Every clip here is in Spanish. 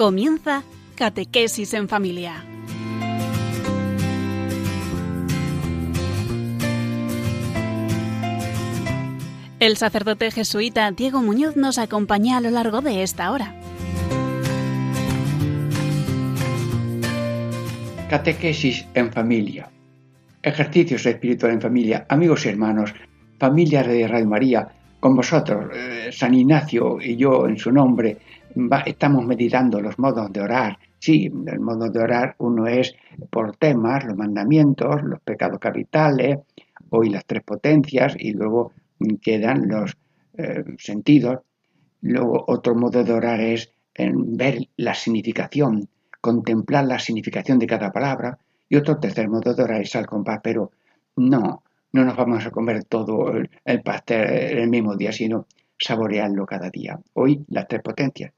Comienza Catequesis en Familia. El sacerdote jesuita Diego Muñoz nos acompaña a lo largo de esta hora. Catequesis en familia. Ejercicios espirituales en familia. Amigos y hermanos, familia de Radio María, con vosotros, eh, San Ignacio y yo en su nombre, estamos meditando los modos de orar. Sí, el modo de orar uno es por temas, los mandamientos, los pecados capitales, hoy las tres potencias y luego quedan los eh, sentidos. Luego otro modo de orar es ver la significación, contemplar la significación de cada palabra. Y otro tercer modo de orar es al compás, pero no, no nos vamos a comer todo el, el pastel el mismo día, sino saborearlo cada día. Hoy las tres potencias.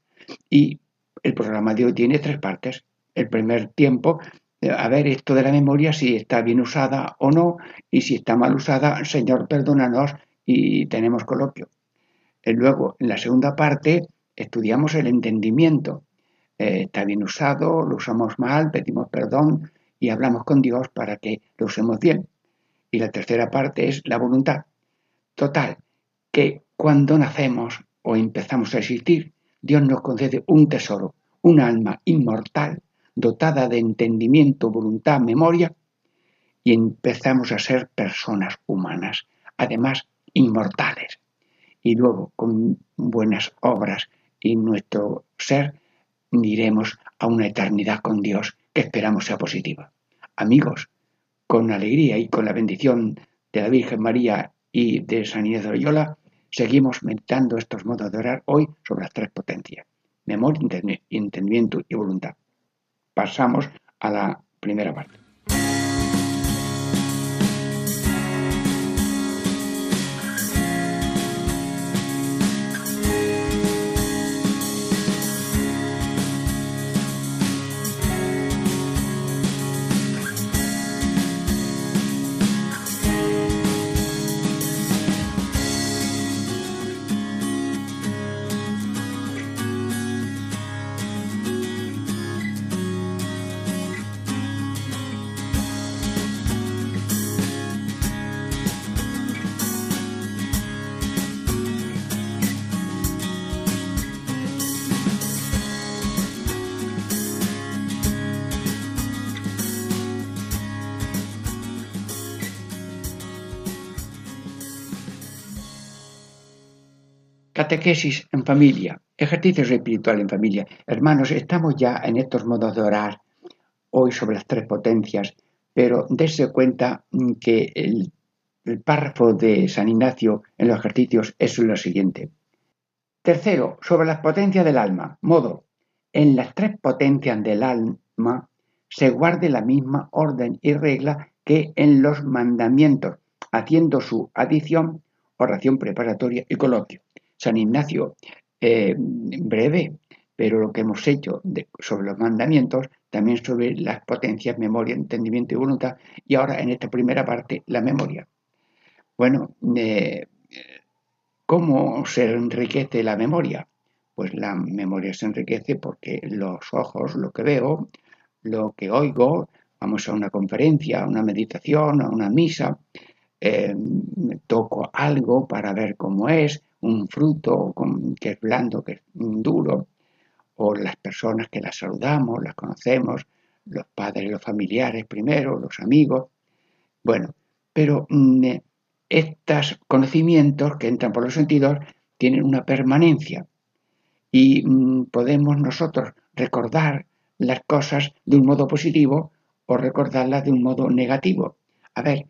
Y el programa de hoy tiene tres partes. El primer tiempo, eh, a ver esto de la memoria, si está bien usada o no, y si está mal usada, Señor, perdónanos y tenemos coloquio. Eh, luego, en la segunda parte, estudiamos el entendimiento. Eh, está bien usado, lo usamos mal, pedimos perdón y hablamos con Dios para que lo usemos bien. Y la tercera parte es la voluntad. Total, que cuando nacemos o empezamos a existir, Dios nos concede un tesoro, un alma inmortal, dotada de entendimiento, voluntad, memoria, y empezamos a ser personas humanas, además inmortales. Y luego, con buenas obras y nuestro ser, iremos a una eternidad con Dios que esperamos sea positiva. Amigos, con alegría y con la bendición de la Virgen María y de San Inés de Loyola, seguimos meditando estos modos de orar hoy sobre las tres potencias, memoria, entendimiento y voluntad. Pasamos a la primera parte. En familia, ejercicios espirituales en familia. Hermanos, estamos ya en estos modos de orar hoy sobre las tres potencias, pero dése cuenta que el, párrafo de San Ignacio en los ejercicios es lo siguiente. Tercero, sobre las potencias del alma. Modo, en las tres potencias del alma se guarde la misma orden y regla que en los mandamientos, haciendo su adición, oración preparatoria y coloquio. San Ignacio, eh, breve, pero lo que hemos hecho sobre los mandamientos, también sobre las potencias, memoria, entendimiento y voluntad, y ahora en esta primera parte, la memoria. Bueno, eh, ¿cómo se enriquece la memoria? Pues la memoria se enriquece porque los ojos, lo que veo, lo que oigo, vamos a una conferencia, a una meditación, a una misa, eh, toco algo para ver cómo es, un fruto que es blando, que es duro, o las personas que las saludamos, las conocemos, los padres, los familiares primero, los amigos. Bueno, pero mm, estos conocimientos que entran por los sentidos tienen una permanencia y mm, podemos nosotros recordar las cosas de un modo positivo o recordarlas de un modo negativo. A ver,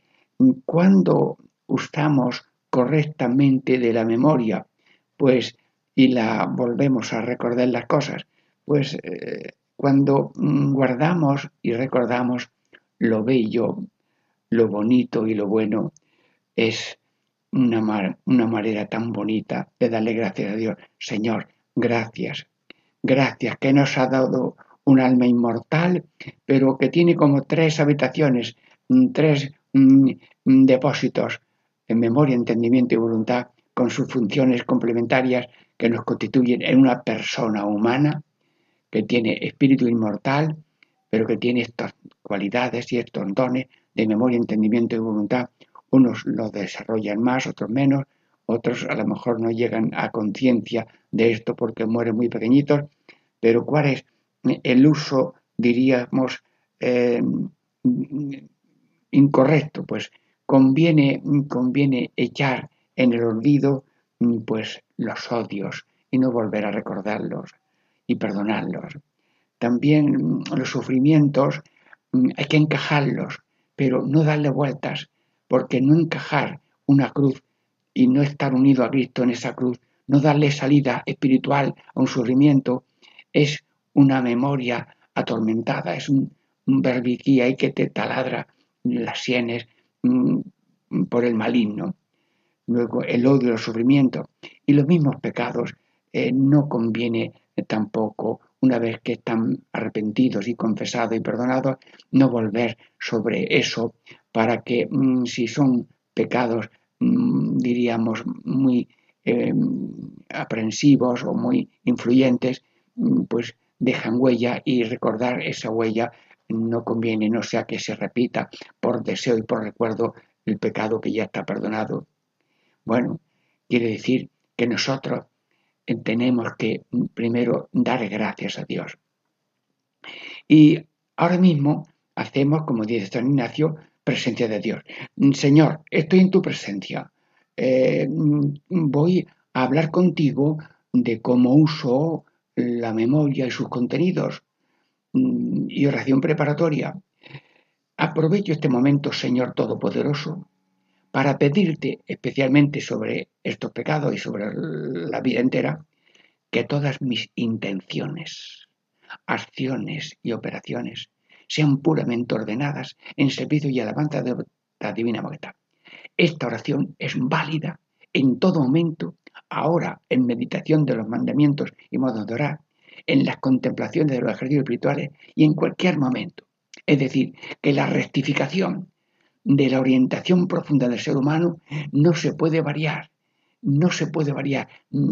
cuando usamos correctamente de la memoria, pues, y la volvemos a recordar las cosas, pues eh, cuando mm, guardamos y recordamos lo bello, lo bonito y lo bueno, es una, una manera tan bonita de darle gracias a Dios. Señor, gracias, gracias que nos ha dado un alma inmortal, pero que tiene como tres habitaciones, mm, tres mm, depósitos en memoria, entendimiento y voluntad con sus funciones complementarias que nos constituyen en una persona humana que tiene espíritu inmortal, pero que tiene estas cualidades y estos dones de memoria, entendimiento y voluntad. Unos lo desarrollan más, otros menos, otros a lo mejor no llegan a conciencia de esto porque mueren muy pequeñitos, pero ¿cuál es el uso, diríamos, eh, incorrecto? Pues conviene, conviene echar en el olvido pues los odios y no volver a recordarlos y perdonarlos. También los sufrimientos hay que encajarlos, pero no darle vueltas, porque no encajar una cruz y no estar unido a Cristo en esa cruz, no darle salida espiritual a un sufrimiento, es una memoria atormentada, es un, un y que te taladra las sienes mm, por el maligno. Luego el odio, el sufrimiento y los mismos pecados eh, no conviene tampoco, una vez que están arrepentidos y confesados y perdonados, no volver sobre eso para que mm, si son pecados Mm, diríamos, muy em, aprensivos o muy influyentes, mm, pues dejan huella y recordar esa huella no conviene, no sea que se repita por deseo y por recuerdo el pecado que ya está perdonado. Bueno, quiere decir que nosotros tenemos que mm, primero dar gracias a Dios. Y ahora mismo hacemos, como dice San Ignacio, presencia de Dios. Señor, estoy en tu presencia. Eh, voy a hablar contigo de cómo uso la memoria y sus contenidos mm, y oración preparatoria. Aprovecho este momento, Señor Todopoderoso, para pedirte especialmente sobre estos pecados y sobre la vida entera, que todas mis intenciones, acciones y operaciones sean puramente ordenadas en servicio y alabanza de la divina voluntad. Esta oración es válida en todo momento, ahora en meditación de los mandamientos y modos de orar, en las contemplaciones de los ejercicios espirituales y en cualquier momento. Es decir, que la rectificación de la orientación profunda del ser humano no se puede variar, no se puede variar.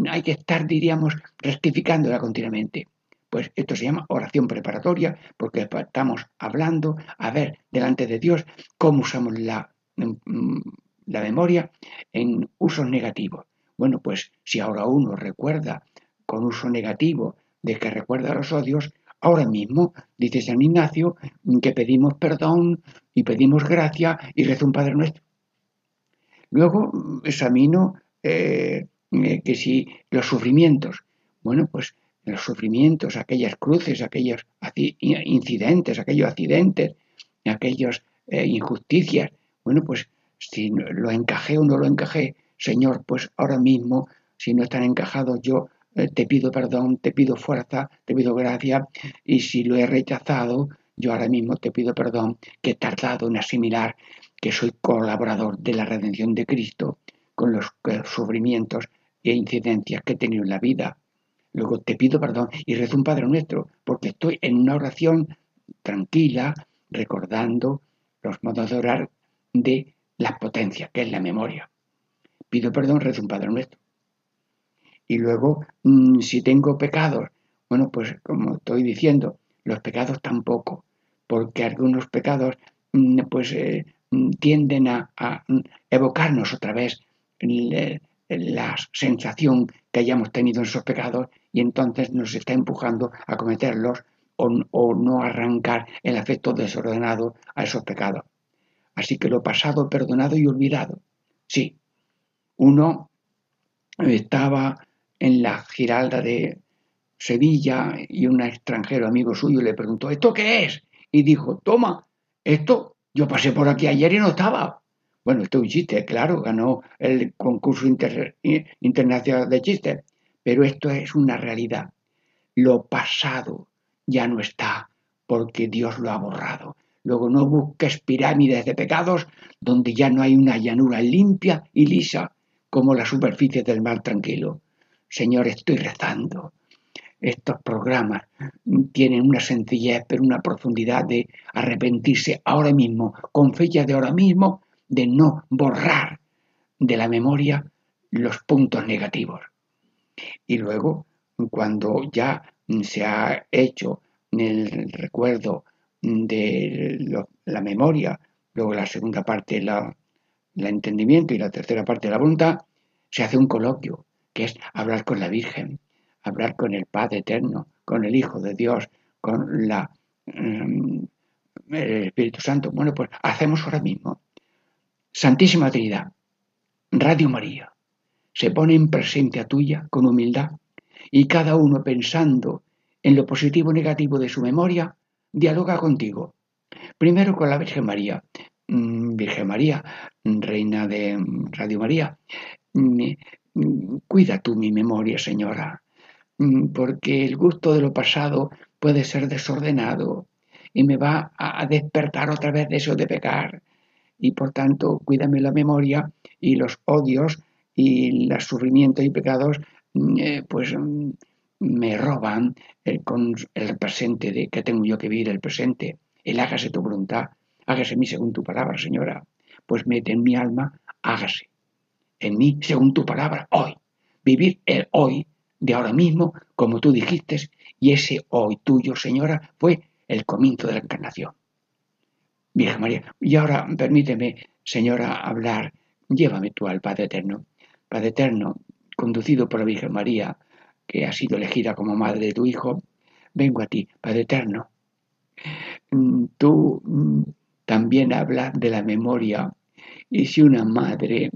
Hay que estar, diríamos, rectificándola continuamente. Pues esto se llama oración preparatoria porque estamos hablando, a ver, delante de Dios, cómo usamos la, mm, la memoria en usos negativos. Bueno, pues si ahora uno recuerda con uso negativo de que recuerda los odios, ahora mismo, dice San Ignacio, que pedimos perdón y pedimos gracia y reza un Padre Nuestro. Luego examino eh, eh, que si los sufrimientos, bueno, pues los sufrimientos, aquellas cruces, aquellos incidentes, aquellos accidentes, aquellas eh, injusticias. Bueno, pues si lo encajé o no lo encajé, Señor, pues ahora mismo, si no están encajados, yo te pido perdón, te pido fuerza, te pido gracia, y si lo he rechazado, yo ahora mismo te pido perdón, que he tardado en asimilar que soy colaborador de la redención de Cristo con los eh, sufrimientos e incidencias que he tenido en la vida Luego te pido perdón y rezo un Padre Nuestro, porque estoy en una oración tranquila, recordando los modos de orar de las potencias, que es la memoria. Pido perdón, rezo un Padre Nuestro. Y luego, mm, si tengo pecados, bueno, pues como estoy diciendo, los pecados tampoco, porque algunos pecados mm, pues eh, mm, tienden a, evocarnos otra vez la sensación que hayamos tenido en esos pecados y entonces nos está empujando a cometerlos o, no arrancar el afecto desordenado a esos pecados. Así que lo pasado, perdonado y olvidado. Sí, uno estaba en la Giralda de Sevilla y un extranjero amigo suyo le preguntó, ¿esto qué es? Y dijo, toma, esto yo pasé por aquí ayer y no estaba. Bueno, esto es un chiste, claro, ganó el concurso internacional de chistes, pero esto es una realidad. Lo pasado ya no está porque Dios lo ha borrado. Luego no busques pirámides de pecados donde ya no hay una llanura limpia y lisa como la superficie del mar tranquilo. Señor, estoy rezando. Estos programas tienen una sencillez, pero una profundidad de arrepentirse ahora mismo, con fecha de ahora mismo, de no borrar de la memoria los puntos negativos. Y luego, cuando ya se ha hecho el recuerdo de la memoria, luego la segunda parte la, entendimiento y la tercera parte la voluntad, se hace un coloquio, que es hablar con la Virgen, hablar con el Padre Eterno, con el Hijo de Dios, con la, mm, el Espíritu Santo. Bueno, pues hacemos ahora mismo. Santísima Trinidad, Radio María, se pone en presencia tuya con humildad y cada uno pensando en lo positivo y negativo de su memoria, dialoga contigo. Primero con la Virgen María. Mm, Virgen María, Reina de Radio María, cuida tú mi memoria, Señora, mm, porque el gusto de lo pasado puede ser desordenado y me va a despertar otra vez de eso de pecar. Y por tanto, cuídame la memoria y los odios y los sufrimientos y pecados, eh, pues me roban el, el presente de que tengo yo que vivir el presente. El hágase tu voluntad, hágase mí según tu palabra, Señora. Pues mete en mi alma, hágase en mí según tu palabra hoy. Vivir el hoy de ahora mismo, como tú dijiste, y ese hoy tuyo, Señora, fue el comienzo de la encarnación. Virgen María, y ahora permíteme, Señora, hablar. Llévame tú al Padre Eterno. Padre Eterno, conducido por la Virgen María, que ha sido elegida como madre de tu Hijo, vengo a ti, Padre Eterno. Mm, tú mm, también hablas de la memoria y si una madre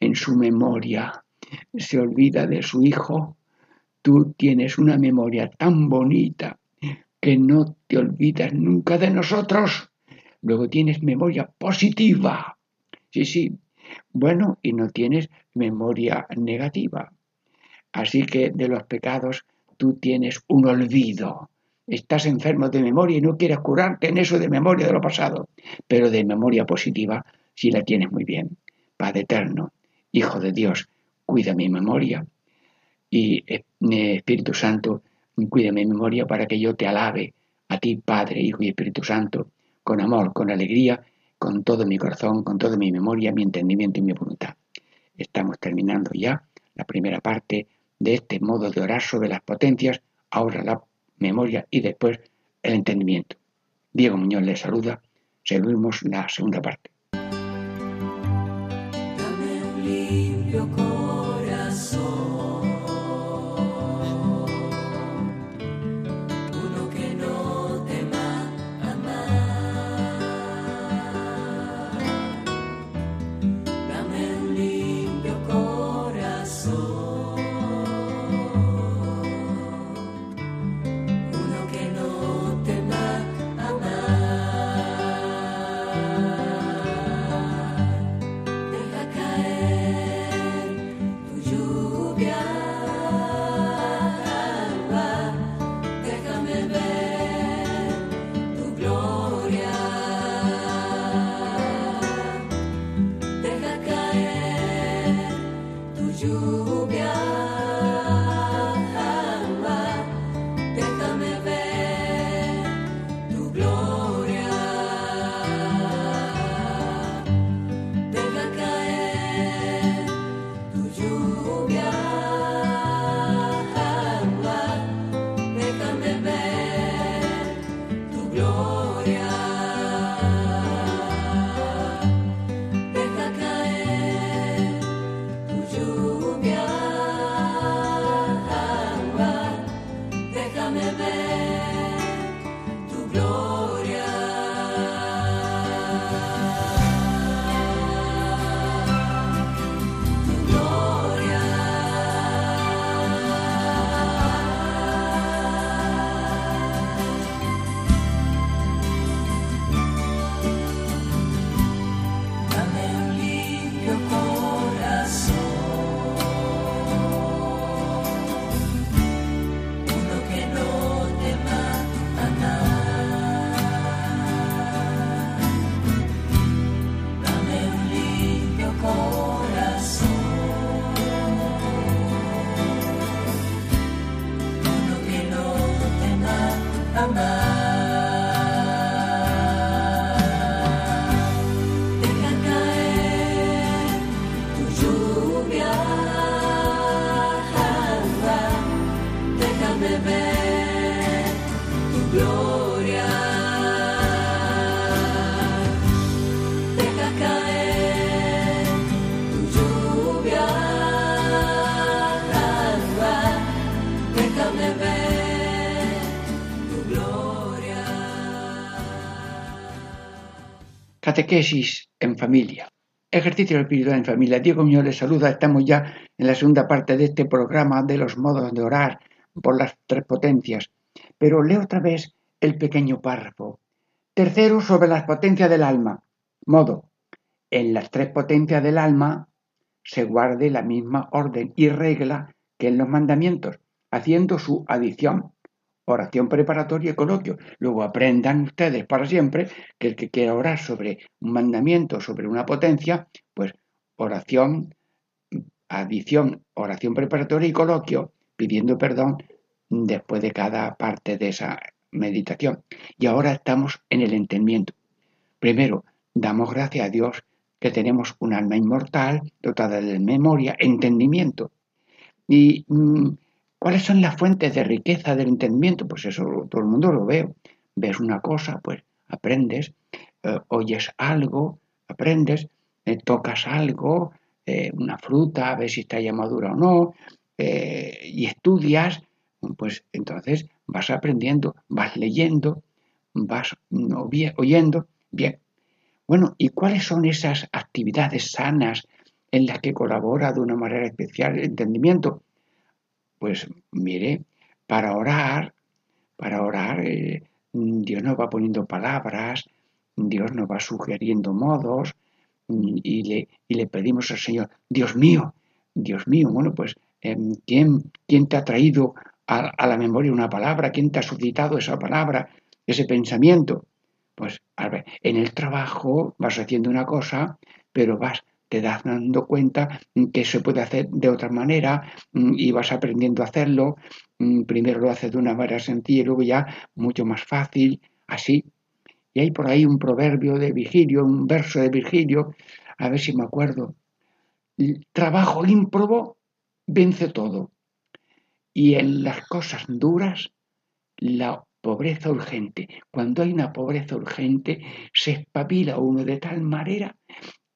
en su memoria se olvida de su hijo, tú tienes una memoria tan bonita que no te olvidas nunca de nosotros. Luego tienes memoria positiva. Sí, sí. Bueno, y no tienes memoria negativa. Así que de los pecados tú tienes un olvido. Estás enfermo de memoria y no quieres curarte en eso de memoria de lo pasado, pero de memoria positiva sí la tienes muy bien. Padre eterno, Hijo de Dios, cuida mi memoria. Y eh, Espíritu Santo, cuida mi memoria para que yo te alabe a ti, Padre, Hijo y Espíritu Santo, con amor, con alegría, con todo mi corazón, con toda mi memoria, mi entendimiento y mi voluntad. Estamos terminando ya la primera parte de este modo de orar sobre las potencias, ahora la memoria y después el entendimiento. Diego Muñoz le saluda. Seguimos la segunda parte. propio corazón. Catequesis en familia. Ejercicio espiritual en familia. Diego Muñoz les saluda. Estamos ya en la segunda parte de este programa de los modos de orar por las tres potencias. Pero leo otra vez el pequeño párrafo. Tercero, sobre las potencias del alma. Modo. En las tres potencias del alma se guarde la misma orden y regla que en los mandamientos, haciendo su adición oración preparatoria y coloquio. Luego aprendan ustedes para siempre que el que quiera orar sobre un mandamiento, sobre una potencia, pues oración, adición, oración preparatoria y coloquio, pidiendo perdón después de cada parte de esa meditación. Y ahora estamos en el entendimiento. Primero, damos gracias a Dios que tenemos un alma inmortal dotada de memoria, entendimiento. Y mm, ¿Cuáles son las fuentes de riqueza del entendimiento? Pues eso todo el mundo lo ve. Ves una cosa, pues aprendes, eh, oyes algo, aprendes, eh, tocas algo, eh, una fruta, a ver si está ya madura o no, y estudias, pues entonces vas aprendiendo, vas leyendo, vas oyendo. Bien. Bueno, ¿y cuáles son esas actividades sanas en las que colabora de una manera especial el entendimiento? Pues mire, para orar, para orar, eh, Dios nos va poniendo palabras, Dios nos va sugiriendo modos y le, le pedimos al Señor, Dios mío, Dios mío, bueno, pues, em, ¿quién, ¿quién, te ha traído a, a, la memoria una palabra? ¿Quién te ha suscitado esa palabra, ese pensamiento? Pues, a ver, en el trabajo vas haciendo una cosa, pero vas te das dando cuenta que se puede hacer de otra manera mm, y vas aprendiendo a hacerlo. Mm, primero lo haces de una manera sencilla y luego ya mucho más fácil, así. Y hay por ahí un proverbio de Virgilio, un verso de Virgilio, a ver si me acuerdo. Trabajo ímprobo vence todo. Y en las cosas duras, la pobreza urgente. Cuando hay una pobreza urgente, se espabila uno de tal manera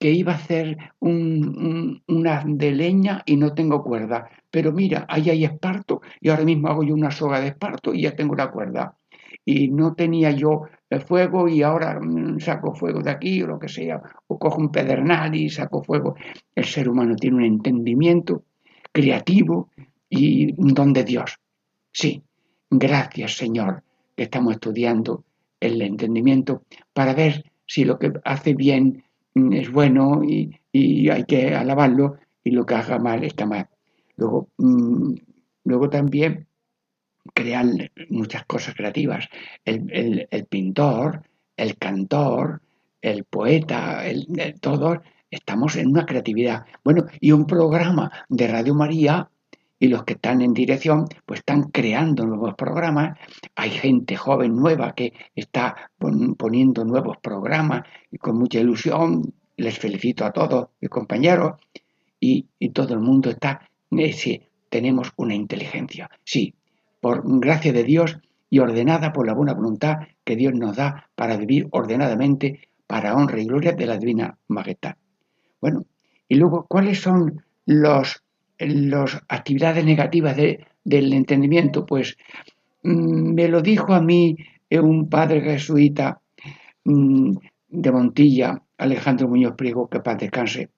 que iba a hacer un, una de leña y no tengo cuerda. Pero mira, ahí hay esparto y ahora mismo hago yo una soga de esparto y ya tengo la cuerda. Y no tenía yo fuego y ahora mm, saco fuego de aquí o lo que sea, o cojo un pedernal y saco fuego. El ser humano tiene un entendimiento creativo y un don de Dios. Sí, gracias Señor que estamos estudiando el entendimiento para ver si lo que hace bien es bueno y, hay que alabarlo y lo que haga mal está mal. Luego, mm, luego también crean muchas cosas creativas. El, pintor, el cantor, el poeta, el, todos estamos en una creatividad. Bueno, y un programa de Radio María y los que están en dirección pues están creando nuevos programas. Hay gente joven nueva que está poniendo nuevos programas y con mucha ilusión. Les felicito a todos mis compañeros y, todo el mundo está, sí, tenemos una inteligencia. Sí, por gracia de Dios y ordenada por la buena voluntad que Dios nos da para vivir ordenadamente para honra y gloria de la divina majestad. Bueno, y luego, ¿cuáles son los las actividades negativas del entendimiento, pues mm, me lo dijo a mí eh, un padre jesuita mm, de Montilla, Alejandro Muñoz Priego, que paz descanse.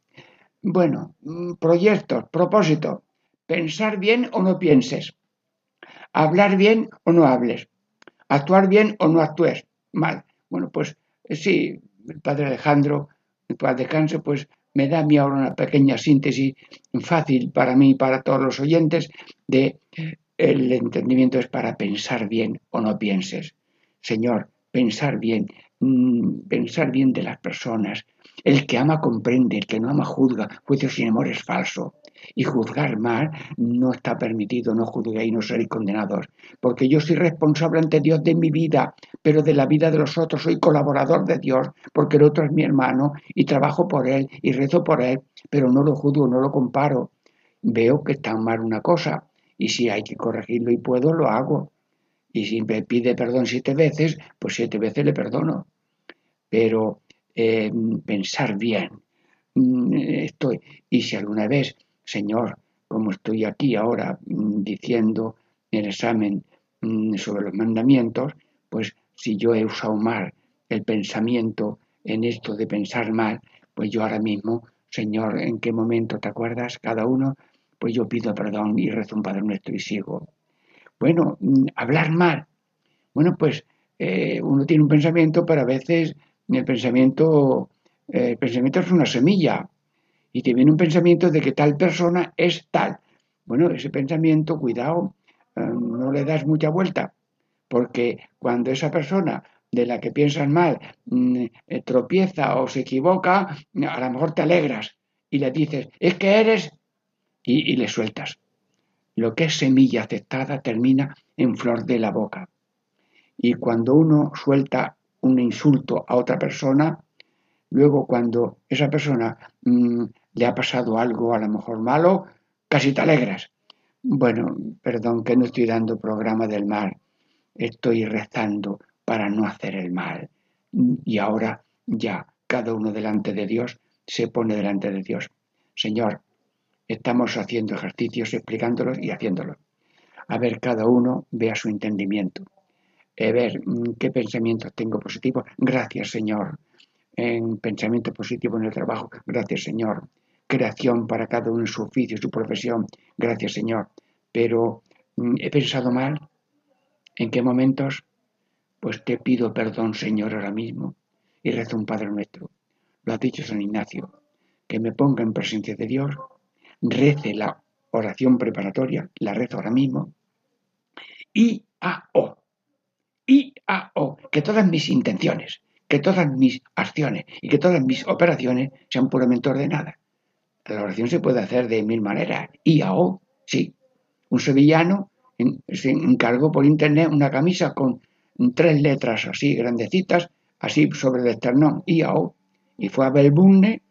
Bueno, mm, proyectos, propósitos, pensar bien o no pienses, hablar bien o no hables, actuar bien o no actúes mal. Bueno, pues sí, el padre Alejandro, paz descanse, pues me da a mí ahora una pequeña síntesis fácil para mí y para todos los oyentes de el entendimiento es para pensar bien o no pienses. Señor, pensar bien, mm, pensar bien de las personas. El que ama comprende, el que no ama juzga, juicio sin amor es falso y juzgar mal no está permitido, no juzguéis, no seréis condenados, porque yo soy responsable ante Dios de mi vida, pero de la vida de los otros soy colaborador de Dios, porque el otro es mi hermano y trabajo por él y rezo por él, pero no lo juzgo, no lo comparo. Veo que está mal una cosa y si hay que corregirlo y puedo, lo hago. Y si me pide perdón siete veces, pues siete veces le perdono. Pero eh, pensar bien, mm, estoy, y si alguna vez Señor, como estoy aquí ahora mm, diciendo el examen mm, sobre los mandamientos, pues si yo he usado mal el pensamiento en esto de pensar mal, pues yo ahora mismo, Señor, ¿en qué momento te acuerdas? Cada uno, pues yo pido perdón y rezo un Padre Nuestro y sigo. Bueno, hablar mal. Bueno, pues eh, uno tiene un pensamiento, pero a veces el pensamiento, eh, pensamiento es una semilla y te viene un pensamiento de que tal persona es tal. Bueno, ese pensamiento, cuidado, eh, no le das mucha vuelta, porque cuando esa persona de la que piensas mal mm, eh, tropieza o se equivoca, a lo mejor te alegras y le dices, es que eres, y, y le sueltas. Lo que es semilla aceptada termina en flor de la boca. Y cuando uno suelta un insulto a otra persona, luego cuando esa persona mm, le ha pasado algo a lo mejor malo, casi te alegras. Bueno, perdón que no estoy dando programa del mal, estoy rezando para no hacer el mal. Y ahora ya cada uno delante de Dios se pone delante de Dios. Señor, estamos haciendo ejercicios, explicándolos y haciéndolos. A ver, cada uno vea su entendimiento. A ver mm, qué pensamientos tengo positivos. Gracias, Señor. En pensamiento positivo en el trabajo. Gracias, Señor. Creación para cada uno en su oficio, su profesión. Gracias, Señor. Pero mm, he pensado mal. ¿En qué momentos? Pues te pido perdón, Señor, ahora mismo. Y rezo un Padre nuestro. Lo ha dicho San Ignacio. Que me ponga en presencia de Dios. Rece la oración preparatoria. La rezo ahora mismo. Y a o y a o que todas mis intenciones, que todas mis acciones y que todas mis operaciones sean puramente ordenadas. La oración se puede hacer de mil maneras. Y a o, sí. Un sevillano se encargó por internet una camisa con tres letras así grandecitas, así sobre el esternón, y a o. Y fue a Belbunne,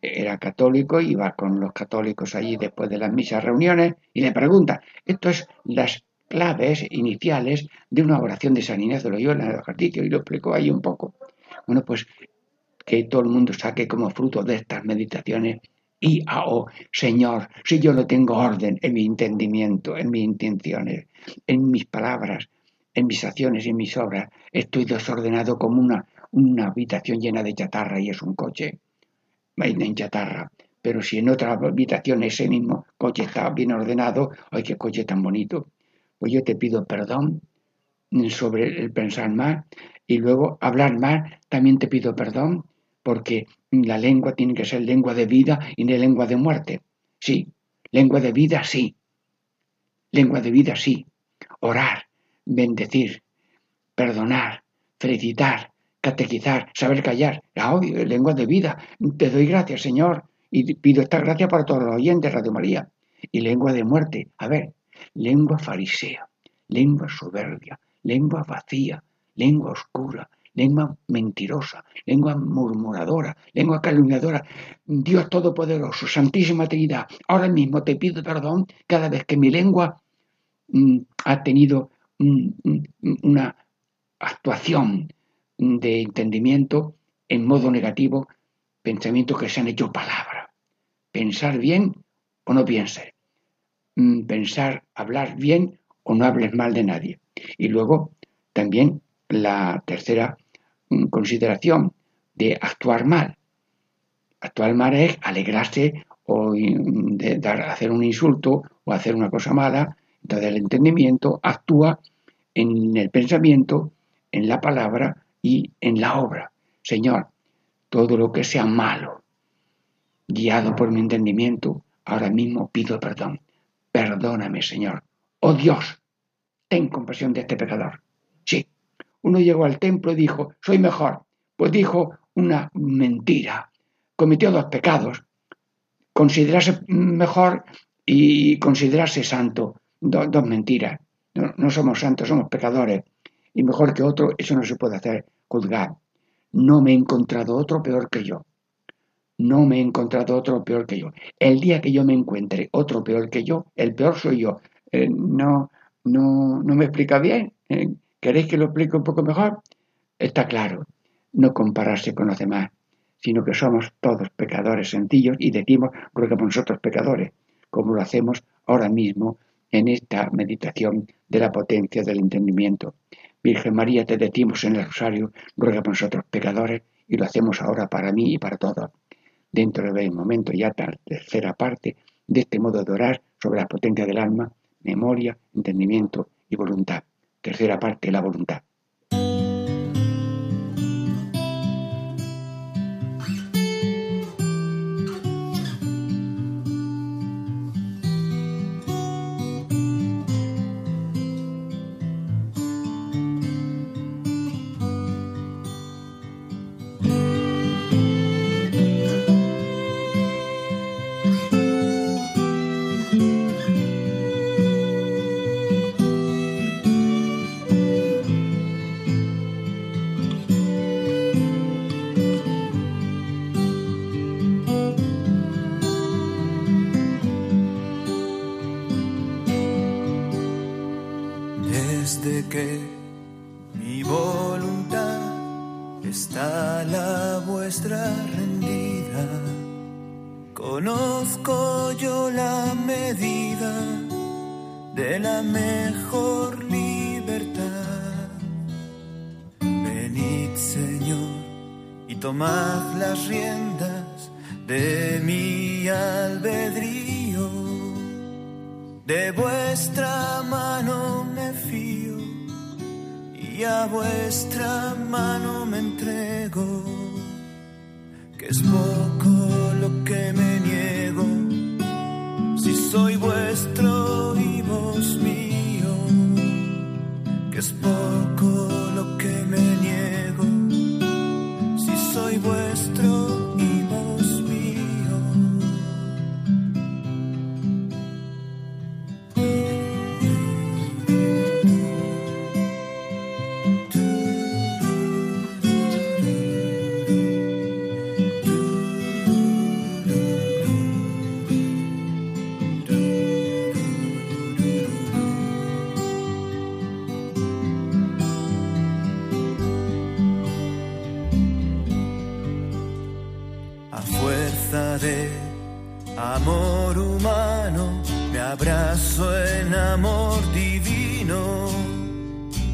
era católico, iba con los católicos allí después de las misas reuniones, y le pregunta, esto es las claves iniciales de una oración de San Inés de Loyola en el ejercicio y lo explicó ahí un poco. Bueno, pues que todo el mundo saque como fruto de estas meditaciones y a oh, Señor, si yo no tengo orden en mi entendimiento, en mis intenciones, en mis palabras, en mis acciones y en mis obras, estoy desordenado como una, una habitación llena de chatarra y es un coche en chatarra. Pero si en otra habitación ese mismo coche está bien ordenado, ¡ay, qué coche tan bonito! Pues yo te pido perdón sobre el pensar mal y luego hablar mal, también te pido perdón porque la lengua tiene que ser lengua de vida y no lengua de muerte. Sí, lengua de vida sí. Lengua de vida sí. Orar, bendecir, perdonar, felicitar, catequizar, saber callar. La odio, lengua de vida. Te doy gracias, Señor, y pido esta gracia para todos los oyentes, Radio María. Y lengua de muerte. A ver, lengua farisea, lengua soberbia, lengua vacía, lengua oscura, lengua mentirosa, lengua murmuradora, lengua calumniadora. Dios Todopoderoso, Santísima Trinidad, ahora mismo te pido perdón cada vez que mi lengua mm, ha tenido mm, mm, una actuación de entendimiento en modo negativo, pensamientos que se han hecho palabra. Pensar bien o no piense. Mm, pensar, hablar bien o no hables mal de nadie. Y luego también la tercera mm, consideración de actuar mal. Actuar mal es alegrarse o de dar, hacer un insulto o hacer una cosa mala. Entonces el entendimiento actúa en el pensamiento, en la palabra y en la obra. Señor, todo lo que sea malo, guiado por mi entendimiento, ahora mismo pido perdón. Perdóname, Señor. Oh Dios, ten compasión de este pecador. Sí, uno llegó al templo y dijo, soy mejor. Pues dijo una mentira. Cometió dos pecados. Considerarse mejor y considerarse santo. dos mentiras. No, no somos santos, somos pecadores. Y mejor que otro, eso no se puede hacer, juzgar. No me he encontrado otro peor que yo no me he encontrado otro peor que yo. El día que yo me encuentre otro peor que yo, el peor soy yo. Eh, no, no, no me explica bien. Eh, ¿Queréis que lo explique un poco mejor? Está claro, no compararse con los demás, sino que somos todos pecadores sencillos y decimos, ruega por nosotros pecadores, como lo hacemos ahora mismo en esta meditación de la potencia del entendimiento. Virgen María, te decimos en el rosario, ruega por nosotros pecadores y lo hacemos ahora para mí y para todos. Dentro de un momento ya tercera parte de este modo de orar sobre la potencia del alma, memoria, entendimiento y voluntad. Tercera parte, la voluntad. mejor libertad. Venid, Señor, y tomad las riendas de mi albedrío. De vuestra mano me fío y a vuestra mano me entrego, que es poco lo que me niego si soy vuestro pocos.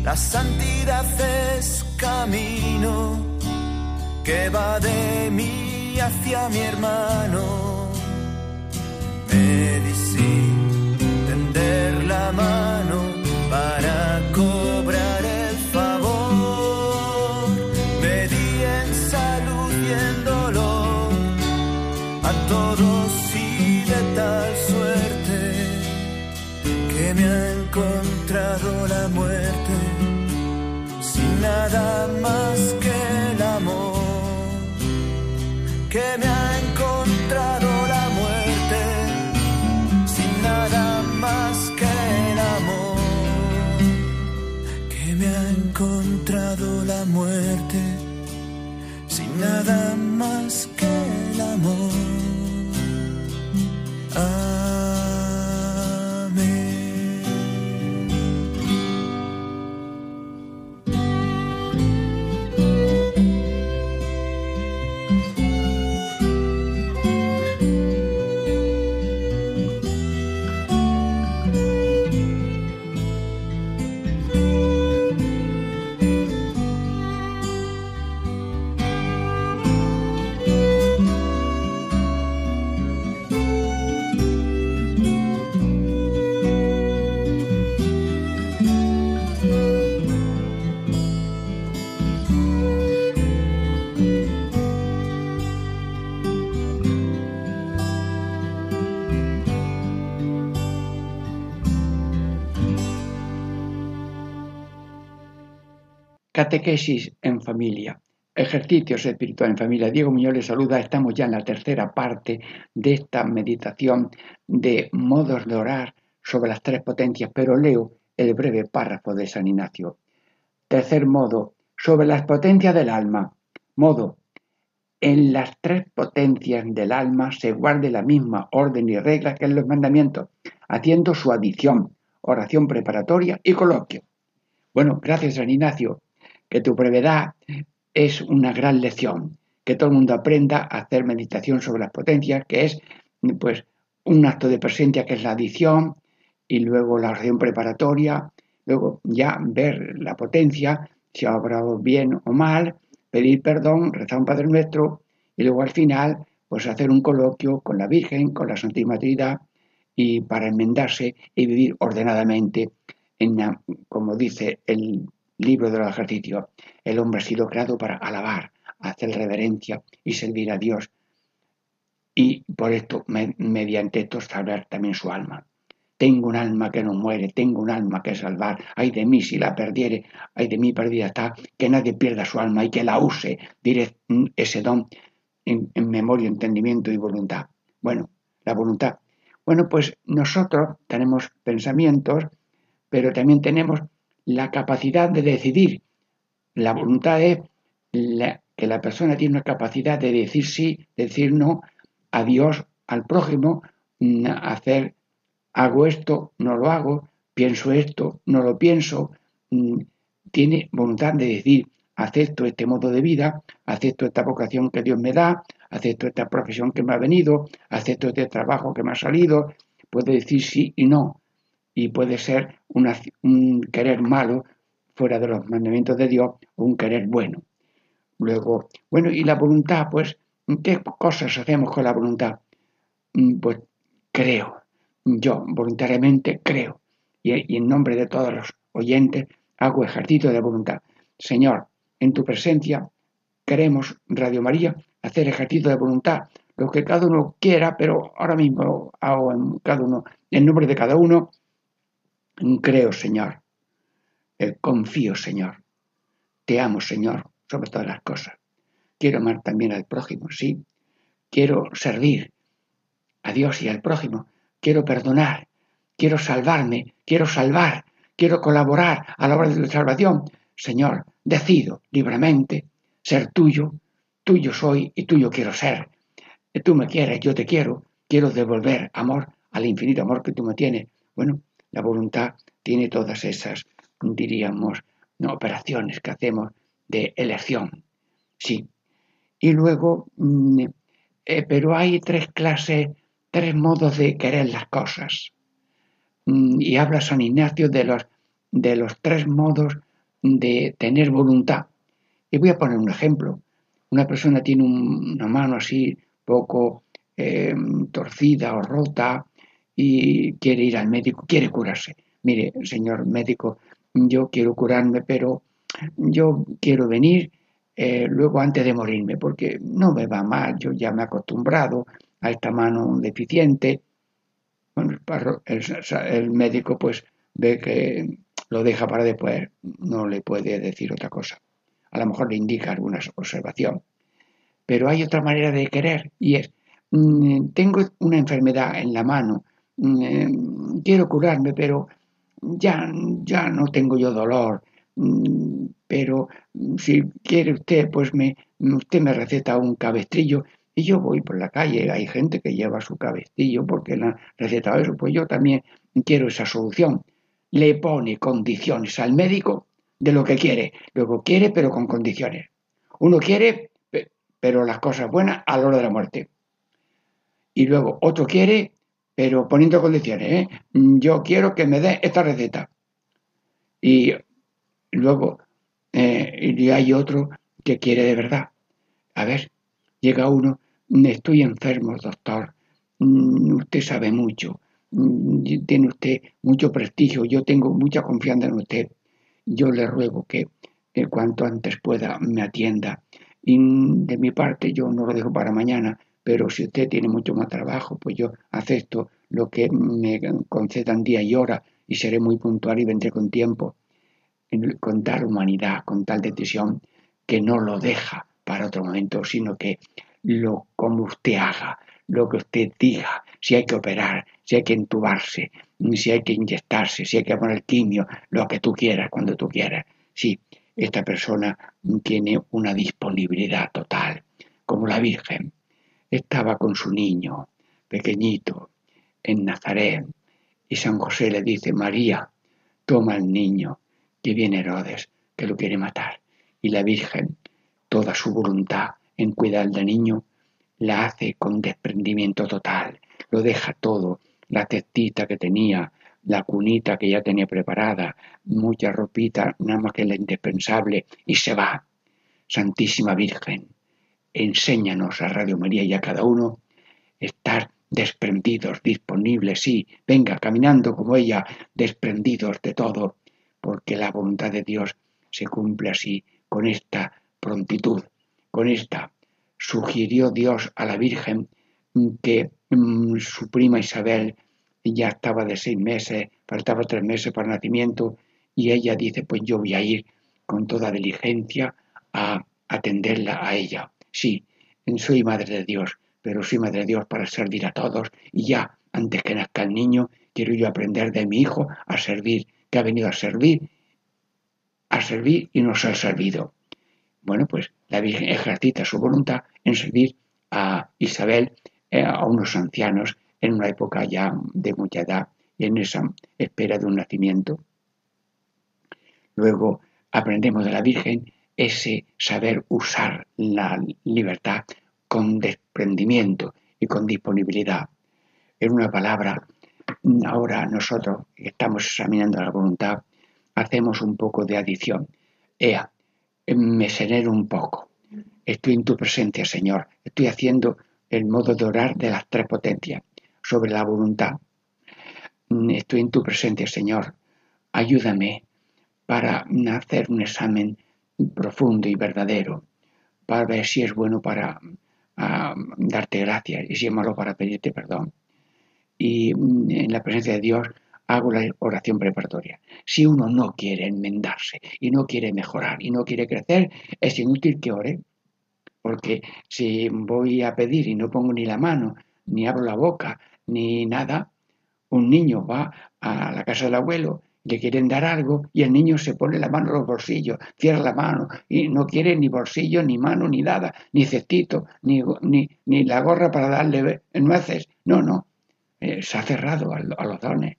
La santidad es camino que va de mí hacia mi hermano. Medicina, tender la mano para cobrar el favor. Me di en salud y en dolor a todos y de tal suerte que me ha encontrado la muerte nada más que el amor que me ha encontrado la muerte sin nada más que el amor que me ha encontrado la muerte sin nada más Catequesis en familia. Ejercicios espirituales en familia. Diego Muñoz les saluda. Estamos ya en la tercera parte de esta meditación de modos de orar sobre las tres potencias, pero leo el breve párrafo de San Ignacio. Tercer modo, sobre las potencias del alma. Modo, en las tres potencias del alma se guarde la misma orden y regla que en los mandamientos, haciendo su adición, oración preparatoria y coloquio. Bueno, gracias San Ignacio que tu brevedad es una gran lección, que todo el mundo aprenda a hacer meditación sobre las potencias, que es pues un acto de presencia que es la adición y luego la oración preparatoria, luego ya ver la potencia, si ha obrado bien o mal, pedir perdón, rezar un Padre Nuestro y luego al final pues hacer un coloquio con la Virgen, con la Santísima Trinidad y para enmendarse y vivir ordenadamente en como dice el libro de los ejercicios, el hombre ha sido creado para alabar, hacer reverencia y servir a Dios y por esto mediante esto salvar también su alma. Tengo un alma que no muere, tengo un alma que salvar. Ay de mí si la perdiere, ay de mí perdida está, que nadie pierda su alma y que la use, diré mm, ese don en memoria, entendimiento y voluntad. Bueno, la voluntad. Bueno, pues nosotros tenemos pensamientos, pero también tenemos la capacidad de decidir. La voluntad es que la persona tiene una capacidad de decir sí, decir no a Dios, al prójimo, mm, hacer hago esto, no lo hago, pienso esto, no lo pienso, mm, tiene voluntad de decir, acepto este modo de vida, acepto esta vocación que Dios me da, acepto esta profesión que me ha venido, acepto este trabajo que me ha salido, puede decir sí y no, y puede ser un querer malo fuera de los mandamientos de Dios o un querer bueno. Luego, bueno, y la voluntad, pues, ¿qué cosas hacemos con la voluntad? Mm, pues creo, yo voluntariamente creo y, en nombre de todos los oyentes hago ejercicio de voluntad. Señor, en tu presencia queremos, Radio María, hacer ejercicio de voluntad, lo que cada uno quiera, pero ahora mismo hago en cada uno, en nombre de cada uno, creo, Señor, eh, confío, Señor, te amo, Señor, sobre todas las cosas. Quiero amar también al prójimo, sí. Quiero servir a Dios y al prójimo, quiero perdonar, quiero salvarme, quiero salvar, quiero colaborar a la obra de tu salvación. Señor, decido libremente ser tuyo, tuyo soy y tuyo quiero ser. Tú me quieres, yo te quiero, quiero devolver amor al infinito amor que tú me tienes. Bueno, la voluntad tiene todas esas, diríamos, operaciones que hacemos de elección. Sí. Y luego, mm, eh, pero hay tres clases tres modos de querer las cosas. Mm, y habla San Ignacio de los, de los tres modos de tener voluntad. Y voy a poner un ejemplo. Una persona tiene una mano así poco eh, torcida o rota y quiere ir al médico, quiere curarse. Mire, señor médico, yo quiero curarme, pero yo quiero venir eh, luego antes de morirme, porque no me va mal, yo ya me he acostumbrado, a esta mano deficiente. Bueno, el, médico pues ve que lo deja para después, no le puede decir otra cosa. A lo mejor le indica alguna observación. Pero hay otra manera de querer y es, mm, tengo una enfermedad en la mano, eh, quiero curarme, pero ya, ya no tengo yo dolor, mm, pero si quiere usted, pues me, usted me receta un cabestrillo y yo voy por la calle, hay gente que lleva su cabestillo porque le han recetado eso, pues yo también quiero esa solución. Le pone condiciones al médico de lo que quiere. Luego quiere, pero con condiciones. Uno quiere, pero las cosas buenas a la hora de la muerte. Y luego otro quiere, pero poniendo condiciones. ¿eh? Yo quiero que me dé esta receta. Y luego eh, y hay otro que quiere de verdad. A ver, llega uno Estoy enfermo, doctor. Mm, usted sabe mucho. Mm, tiene usted mucho prestigio. Yo tengo mucha confianza en usted. Yo le ruego que, cuanto antes pueda me atienda. Y de mi parte yo no lo dejo para mañana, pero si usted tiene mucho más trabajo, pues yo acepto lo que me concedan día y hora y seré muy puntual y vendré con tiempo, con tal humanidad, con tal decisión, que no lo deja para otro momento, sino que lo como usted haga, lo que usted diga, si hay que operar, si hay que entubarse, si hay que inyectarse, si hay que poner quimio, lo que tú quieras, cuando tú quieras. Sí, esta persona tiene una disponibilidad total, como la Virgen. Estaba con su niño, pequeñito, en Nazaret, y San José le dice, María, toma al niño, que viene Herodes, que lo quiere matar. Y la Virgen, toda su voluntad, en cuidar del niño, la hace con desprendimiento total, lo deja todo, la testita que tenía, la cunita que ya tenía preparada, mucha ropita, nada más que la indispensable, y se va. Santísima Virgen, enséñanos a Radio María y a cada uno estar desprendidos, disponibles, sí, venga, caminando como ella, desprendidos de todo, porque la voluntad de Dios se cumple así, con esta prontitud, con esta. Sugirió Dios a la Virgen que mm, su prima Isabel ya estaba de seis meses, faltaba tres meses para el nacimiento, y ella dice, pues yo voy a ir con toda diligencia a atenderla a ella. Sí, soy madre de Dios, pero soy madre de Dios para servir a todos y ya, antes que nazca el niño, quiero yo aprender de mi hijo a servir, que ha venido a servir, a servir y no ser servido. Bueno, pues la Virgen ejercita su voluntad en servir a Isabel, eh, a unos ancianos, en una época ya de mucha edad y en esa espera de un nacimiento. Luego aprendemos de la Virgen ese saber usar la libertad con desprendimiento y con disponibilidad. En una palabra, ahora nosotros que estamos examinando la voluntad, hacemos un poco de adición. Ea, me genero un poco. Estoy en tu presencia, Señor. Estoy haciendo el modo de orar de las tres potencias sobre la voluntad. Estoy en tu presencia, Señor. Ayúdame para hacer un examen profundo y verdadero, para ver si es bueno para darte gracias y si es malo para pedirte perdón. Y mm, en la presencia de Dios hago la oración preparatoria. Si uno no quiere enmendarse y no quiere mejorar y no quiere crecer, es inútil que ore. Porque si voy a pedir y no pongo ni la mano, ni abro la boca, ni nada, un niño va a la casa del abuelo le quieren dar algo y el niño se pone la mano en los bolsillos, cierra la mano y no quiere ni bolsillo, ni mano, ni nada, ni cestito, ni, ni, la gorra para darle nueces. No, no, eh, se ha cerrado a, los dones.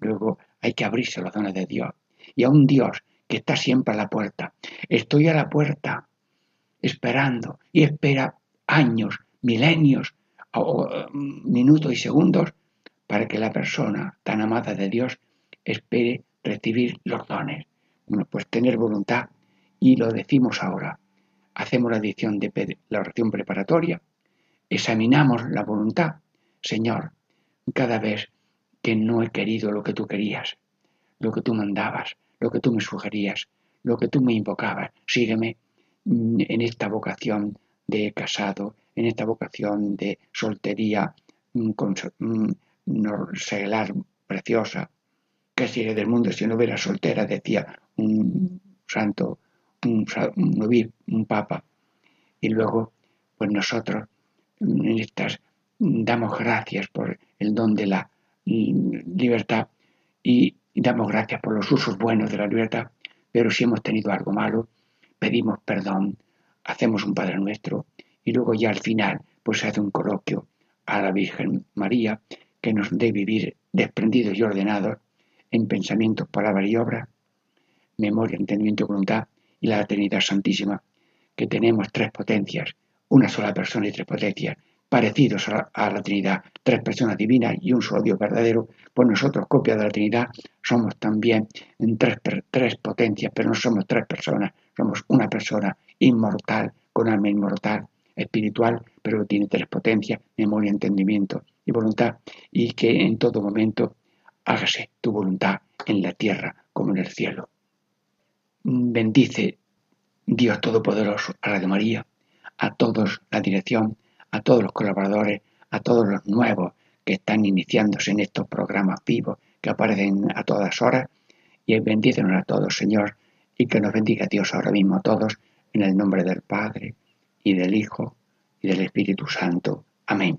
Luego hay que abrirse los dones de Dios y a un Dios que está siempre a la puerta. Estoy a la puerta esperando y espera años, milenios, o, minutos y segundos para que la persona tan amada de Dios espere recibir los dones. Bueno, pues tener voluntad y lo decimos ahora. Hacemos la edición de la oración preparatoria, examinamos la voluntad. Señor, cada vez que no he querido lo que tú querías, lo que tú mandabas, lo que tú me sugerías, lo que tú me invocabas, sígueme en esta vocación de casado, en esta vocación de soltería mm, con, mm, seglar preciosa, que sería del mundo si no hubiera soltera, decía un santo, un, un, un papa. Y luego, pues nosotros en estas damos gracias por el don de la libertad y damos gracias por los usos buenos de la libertad, pero si hemos tenido algo malo, pedimos perdón, hacemos un Padre Nuestro y luego ya al final pues se hace un coloquio a la Virgen María que nos dé vivir desprendidos y ordenados en pensamientos, palabras y obras, memoria, entendimiento y voluntad, y la Trinidad Santísima, que tenemos tres potencias, una sola persona y tres potencias, parecidos a la, Trinidad, tres personas divinas y un solo Dios verdadero, pues nosotros, copia de la Trinidad, somos también en tres, tres potencias, pero no somos tres personas, somos una persona inmortal, con alma inmortal, espiritual, pero tiene tres potencias, memoria, entendimiento y voluntad, y que en todo momento hágase tu voluntad en la tierra como en el cielo. Bendice Dios Todopoderoso a de María, a todos la dirección, a todos los colaboradores, a todos los nuevos que están iniciándose en estos programas vivos que aparecen a todas horas. Y bendícenos a todos, Señor, y que nos bendiga Dios ahora mismo a todos, en el nombre del Padre, y del Hijo, y del Espíritu Santo. Amén.